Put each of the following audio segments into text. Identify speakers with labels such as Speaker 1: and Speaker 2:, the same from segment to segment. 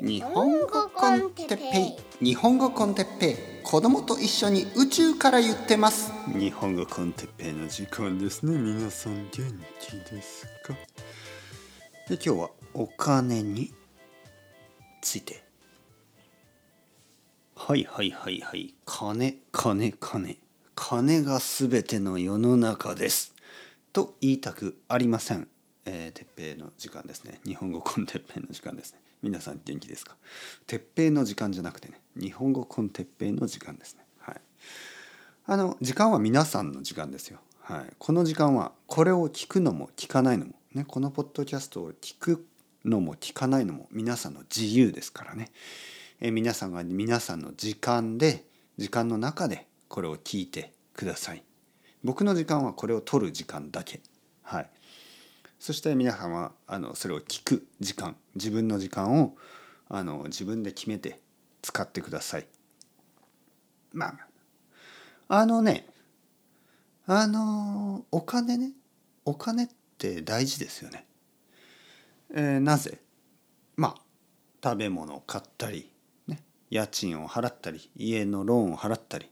Speaker 1: 日本語コンテッペイ。日本語コンテッペイ。子供と一緒に宇宙から言ってます。
Speaker 2: 日本語コンテッペイの時間ですね。皆さん元気ですか？で今日はお金について。はいはいはいはい。金金金。金がすべての世の中です。と言いたくありませんえー、鉄平の時間ですね。日本語コンテッペイの時間ですね。皆さん元気ですか？鉄平の時間じゃなくてね日本語コンテッペイの時間ですね。はい。あの時間は皆さんの時間ですよ。はい、この時間はこれを聞くのも聞かないのも、ね、このポッドキャストを聞くのも聞かないのも皆さんの自由ですからね。え皆さんが皆さんの時間で時間の中でこれを聞いてください。僕の時間はこれを取る時間だけ。はい。そして皆さんはあのそれを聞く時間自分の時間をあの自分で決めて使ってください。まああのねあのお金ねお金って大事ですよね。えー、なぜ？まあ食べ物を買ったり、ね、家賃を払ったり家のローンを払ったり、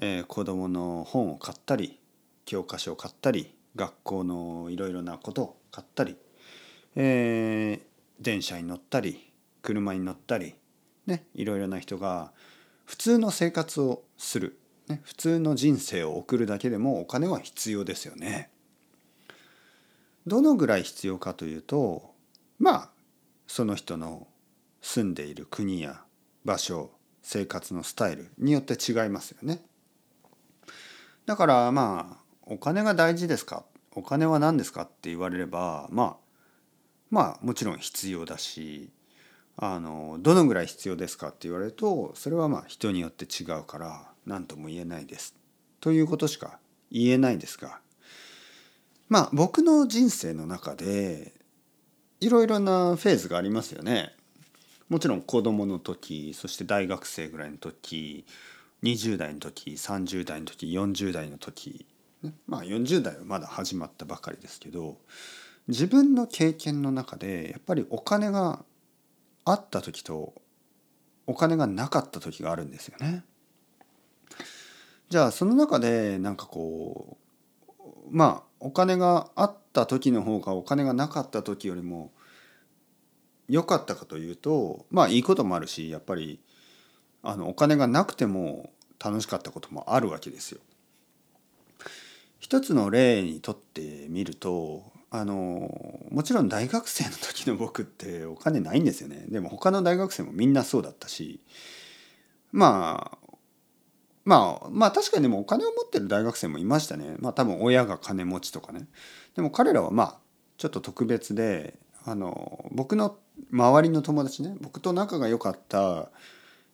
Speaker 2: えー、子供の本を買ったり教科書を買ったり学校のいろいろなことを買ったり、えー、電車に乗ったり車に乗ったり、ね、いろいろな人が普通の生活をする、ね、普通の人生を送るだけでもお金は必要ですよね。どのぐらい必要かというとまあその人の住んでいる国や場所生活のスタイルによって違いますよね。だからまあお金が大事ですか？お金は何ですか？って言われればまあまあもちろん必要だしあのどのぐらい必要ですかって言われるとそれはまあ人によって違うから何とも言えないです。ということしか言えないですがまあ僕の人生の中でいろいろなフェーズがありますよね。もちろん子供の時そして大学生ぐらいの時20代の時30代の時40代の時まあ40代はまだ始まったばかりですけど自分の経験の中でやっぱりお金があった時とお金がなかった時があるんですよね。じゃあその中でなんかこうまあお金があった時の方がお金がなかった時よりも良かったかというとまあいいこともあるしやっぱりあのお金がなくても楽しかったこともあるわけですよ。一つの例にとってみるとあのもちろん大学生の時の僕ってお金ないんですよね。でも他の大学生もみんなそうだったしまあまあまあ確かにでもお金を持ってる大学生もいましたね。まあ多分親が金持ちとかね。でも彼らはまあちょっと特別であの僕の周りの友達ね僕と仲が良かった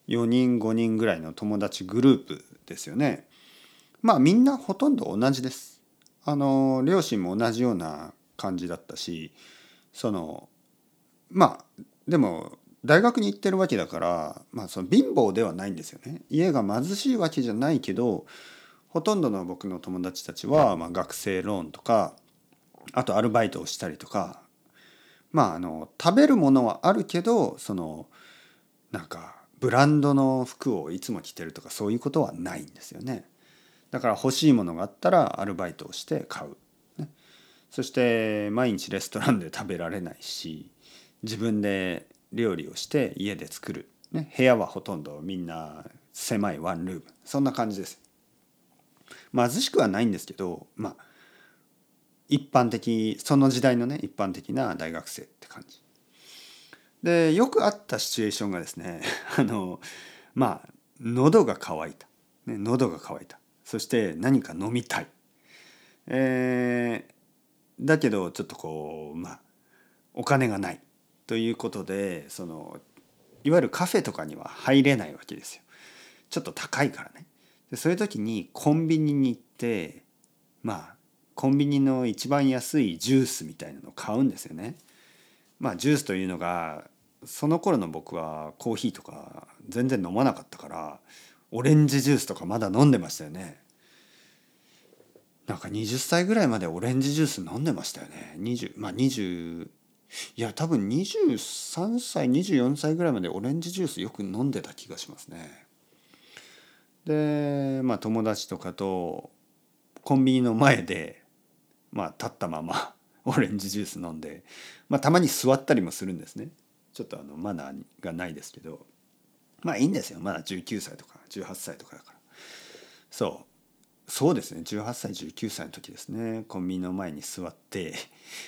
Speaker 2: 4人5人ぐらいの友達グループですよね。まあみんなほとんど同じです。あの両親も同じような感じだったしそのまあでも大学に行ってるわけだから、まあ、その貧乏ではないんですよね。家が貧しいわけじゃないけどほとんどの僕の友達たちは、まあ、学生ローンとかあとアルバイトをしたりとかまああの食べるものはあるけどそのなんかブランドの服をいつも着てるとかそういうことはないんですよね。だから欲しいものがあったらアルバイトをして買う、ね、そして毎日レストランで食べられないし自分で料理をして家で作る、ね、部屋はほとんどみんな狭いワンルーム。そんな感じです。貧しくはないんですけどまあ一般的その時代のね一般的な大学生って感じ。でよくあったシチュエーションがですね あのまあ喉が渇いた、ね、喉が渇いた。そして何か飲みたい、えー、だけどちょっとこうまあお金がないということでそのいわゆるカフェとかには入れないわけですよ。ちょっと高いからね。でそういう時にコンビニに行ってまあコンビニの一番安いジュースみたいなのを買うんですよね。まあジュースというのがその頃の僕はコーヒーとか全然飲まなかったからオレンジジュースとかまだ飲んでましたよね。なんか20歳ぐらいまでオレンジジュース飲んでましたよね。20まあ20いや多分23歳24歳ぐらいまでオレンジジュースよく飲んでた気がしますね。でまあ友達とかとコンビニの前でまあ立ったまま オレンジジュース飲んで、まあ、たまに座ったりもするんですね。ちょっとあのマナーがないですけど。まあいいんですよ。まだ19歳とか18歳とかだから。そう。そうですね。18歳19歳の時ですね。コンビニの前に座って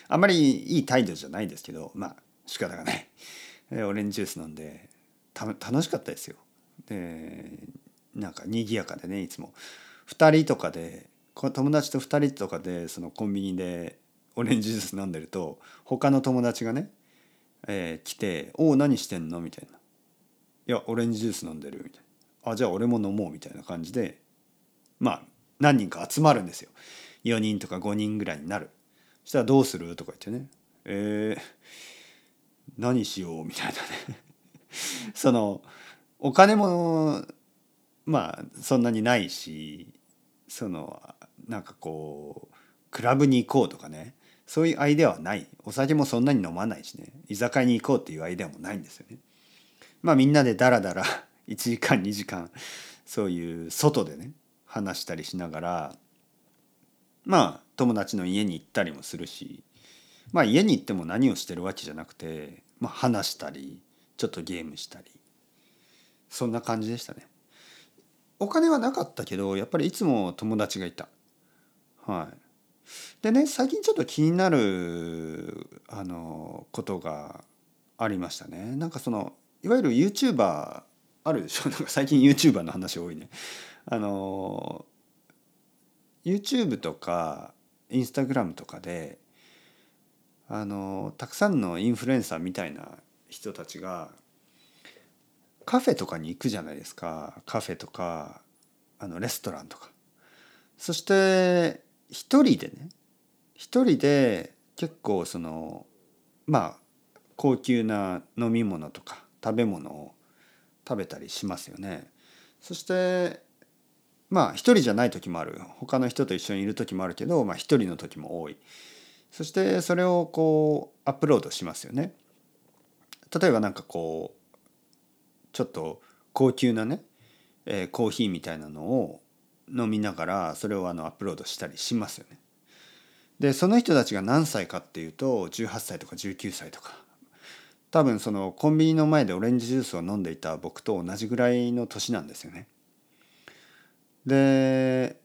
Speaker 2: あんまりいい態度じゃないですけどまあ仕方がない。オレンジジュース飲んで楽しかったですよ。でなんか賑やかでねいつも。2人とかで友達と2人とかでそのコンビニでオレンジジュース飲んでると他の友達がねえー、来て「おお何してんの?」みたいな「いやオレンジジュース飲んでる」みたいな「あじゃあ俺も飲もう」みたいな感じでまあ何人か集まるんですよ。4人とか5人ぐらいになる。そしたら「どうする?」とか言ってね「えー、何しよう?」みたいなね。そのお金もまあそんなにないしそのなんかこうクラブに行こうとかね。そういうアイデアはない。お酒もそんなに飲まないしね。居酒屋に行こうっていうアイデアもないんですよね。まあみんなでダラダラ1時間2時間そういう外でね。話したりしながらまあ友達の家に行ったりもするしまあ家に行っても何をしてるわけじゃなくて、まあ、話したりちょっとゲームしたりそんな感じでしたね。お金はなかったけどやっぱりいつも友達がいた。はい。でね最近ちょっと気になるあのことがありましたね。なんかそのいわゆる YouTuber あるでしょ？なんか最近 YouTuber の話多いね。あの YouTube とか Instagram とかであのたくさんのインフルエンサーみたいな人たちがカフェとかに行くじゃないですかカフェとかあのレストランとかそして一人でね一人で結構そのまあ高級な飲み物とか食べ物を食べたりしますよね。そしてまあ一人じゃない時もある他の人と一緒にいる時もあるけど、まあ、人の時も多いそしてそれをこうアップロードしますよね。例えばなんかこうちょっと高級なね、えー、コーヒーみたいなのを飲みながらそれをあのアップロードしたりしますよね。でその人たちが何歳かっていうと18歳とか19歳とか多分そのコンビニの前でオレンジジュースを飲んでいた僕と同じぐらいの年なんですよね。で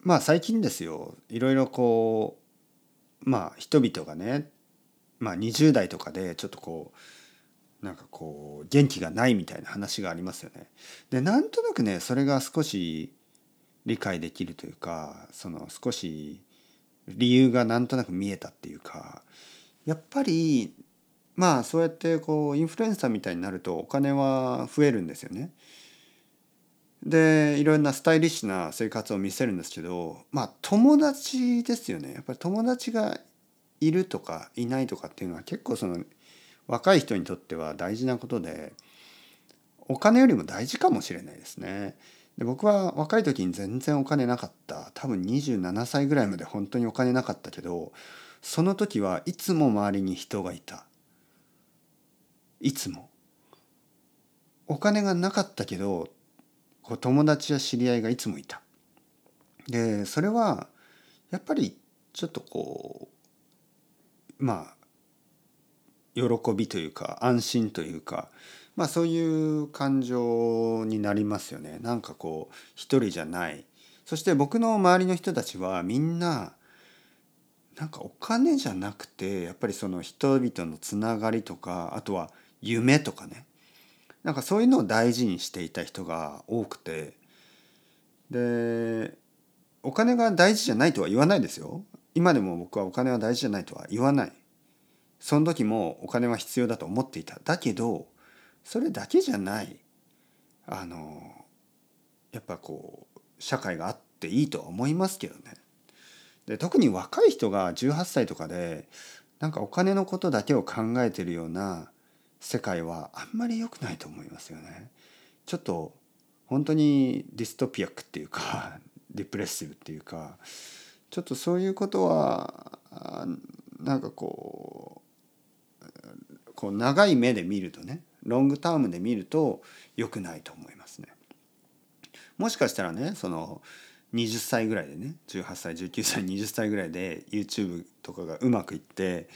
Speaker 2: まあ最近ですよいろいろこうまあ人々がねまあ20代とかでちょっとこうなんかこう元気がないみたいな話がありますよね。でなんとなくねそれが少し理解できるというかその少し理由がなんとなく見えたっていうかやっぱりまあそうやってこうインフルエンサーみたいになるとお金は増えるんですよね。でいろんなスタイリッシュな生活を見せるんですけどまあ友達ですよね。やっぱり友達がいるとかいないとかっていうのは結構その若い人にとっては大事なことでお金よりも大事かもしれないですね。で僕は若い時に全然お金なかった。多分27歳ぐらいまで本当にお金なかったけどその時はいつも周りに人がいた。いつも。お金がなかったけどこう友達や知り合いがいつもいた。でそれはやっぱりちょっとこうまあ喜びというか安心というかまあそういう感情になりますよね。なんかこう一人じゃない。そして僕の周りの人たちはみんななんかお金じゃなくてやっぱりその人々のつながりとかあとは夢とかね。なんかそういうのを大事にしていた人が多くてでお金が大事じゃないとは言わないですよ。今でも僕はお金は大事じゃないとは言わない。その時もお金は必要だと思っていた。だけどそれだけじゃないあのやっぱこう社会があっていいとは思いますけどね。で特に若い人が18歳とかでなんかお金のことだけを考えてるような世界はあんまり良くないと思いますよね。ちょっと本当にディストピアックっていうか デプレッシブっていうかちょっとそういうことはなんかこうこう長い目で見るとねロングタームで見ると良くないと思いますね。もしかしたらねその20歳ぐらいでね18歳19歳20歳ぐらいで YouTube とかがうまくいって、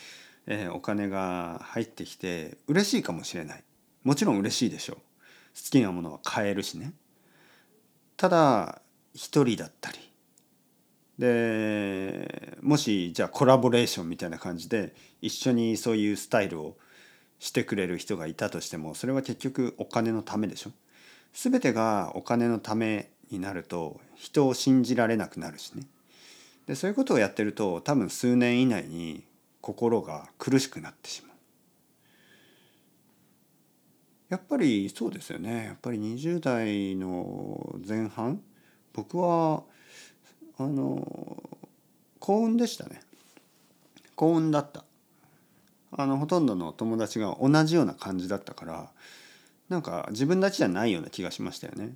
Speaker 2: えー、お金が入ってきて嬉しいかもしれない。もちろん嬉しいでしょう。好きなものは買えるしね。ただ一人だったり。でもしじゃあコラボレーションみたいな感じで一緒にそういうスタイルをしてくれる人がいたとしてもそれは結局お金のためでしょ。全てがお金のためになると人を信じられなくなるしね。でそういうことをやってると多分数年以内に心が苦しくなってしまう。やっぱりそうですよね。やっぱり20代の前半僕はあの幸運でしたね。幸運だった。あのほとんどの友達が同じような感じだったからなんか自分たちじゃないような気がしましたよね。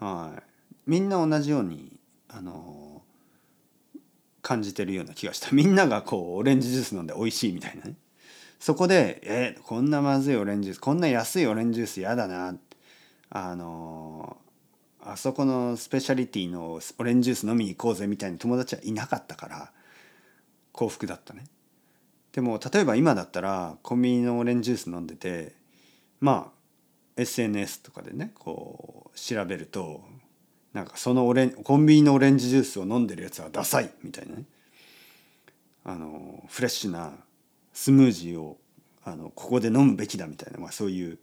Speaker 2: はい。みんな同じようにあの感じてるような気がした。みんながこうオレンジジュース飲んで美味しいみたいなね。そこで「えこんなまずいオレンジジュースこんな安いオレンジジュース嫌だな」あのあそこのスペシャリティのオレンジジュース飲みに行こうぜみたいな友達はいなかったから幸福だったね。でも例えば今だったらコンビニのオレンジジュース飲んでてまあ SNS とかでねこう調べるとなんかそのオレンコンビニのオレンジジュースを飲んでるやつはダサいみたいなね。あのフレッシュなスムージーをあのここで飲むべきだみたいな、まあ、そういう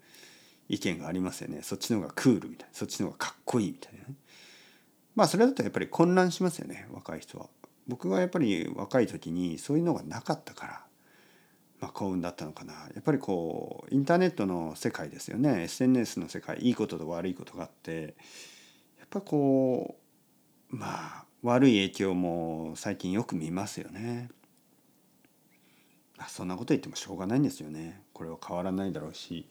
Speaker 2: 意見がありますよね。そっちの方がクールみたいな。そっちの方がかっこいいみたいなね。まあそれだとやっぱり混乱しますよね若い人は。僕がやっぱり若い時にそういうのがなかったからまあ幸運だったのかな。やっぱりこうインターネットの世界ですよね。SNS の世界いいことと悪いことがあってぱこうまあ悪い影響も最近よく見ますよね。そんなこと言ってもしょうがないんですよね。これは変わらないだろうし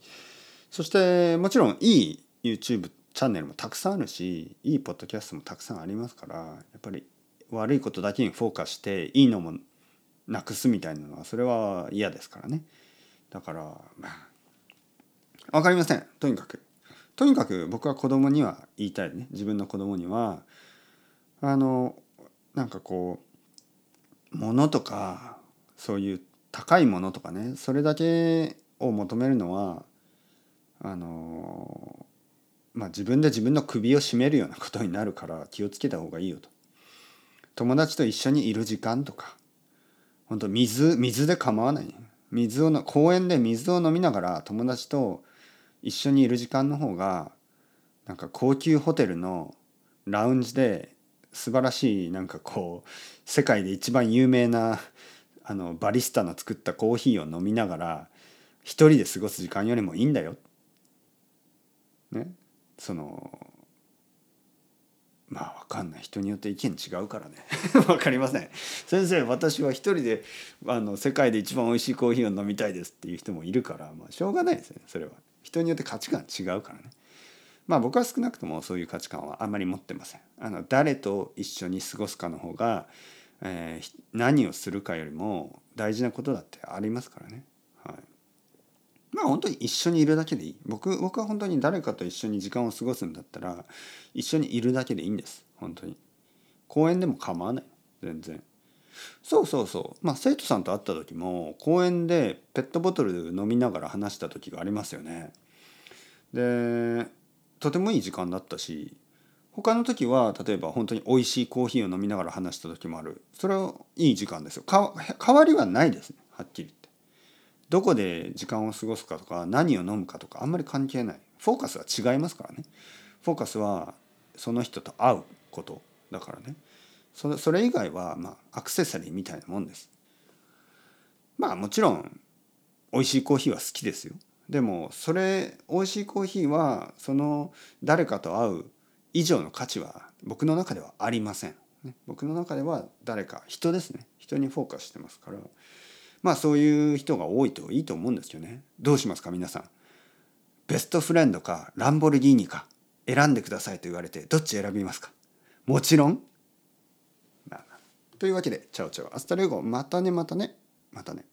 Speaker 2: そしてもちろんいい YouTube チャンネルもたくさんあるしいいポッドキャストもたくさんありますからやっぱり悪いことだけにフォーカスしていいのもなくすみたいなのはそれは嫌ですからねだからまあ分かりませんとにかくとにかく僕は子供には言いたいね自分の子供にはあのなんかこう物とかそういう高いものとかねそれだけを求めるのはあのまあ自分で自分の首を絞めるようなことになるから気をつけた方がいいよと。友達と一緒にいる時間とか本当水水で構わない水を公園で水を飲みながら友達と一緒にいる時間の方がなんか高級ホテルのラウンジで素晴らしいなんかこう世界で一番有名なあのバリスタの作ったコーヒーを飲みながら一人で過ごす時間よりもいいんだよ。ね。そのまあ分かんない。人によって意見違うからね。分かりません。先生私は一人であの世界で一番おいしいコーヒーを飲みたいですっていう人もいるから、まあ、しょうがないですねそれは。人によって価値観違うからね。まあ僕は少なくともそういう価値観はあんまり持ってません。あの誰と一緒に過ごすかの方が、えー、何をするかよりも大事なことだってありますからね。はい。まあ本当に一緒にいるだけでいい。僕僕は本当に誰かと一緒に時間を過ごすんだったら一緒にいるだけでいいんです。本当に。公園でも構わない。全然。そうそうそう。まあ生徒さんと会った時も公園でペットボトル飲みながら話した時がありますよね。でとてもいい時間だったし他の時は例えば本当に美味しいコーヒーを飲みながら話した時もある。それはいい時間ですよ。変わりはないですねはっきり言って。どこで時間を過ごすかとか何を飲むかとかあんまり関係ない。フォーカスは違いますからね。フォーカスはその人と会うことだからね。それそれ以外はまあアクセサリーみたいなもんですまあもちろん美味しいコーヒーは好きですよでもそれ美味しいコーヒーはその誰かと会う以上の価値は僕の中ではありません、僕の中では誰か人ですね人にフォーカスしてますからまあそういう人が多いといいと思うんですよね。どうしますか皆さん。ベストフレンドかランボルギーニか選んでくださいと言われてどっち選びますか？もちろん。というわけで ciao ciao hasta luego またねまたねまたね。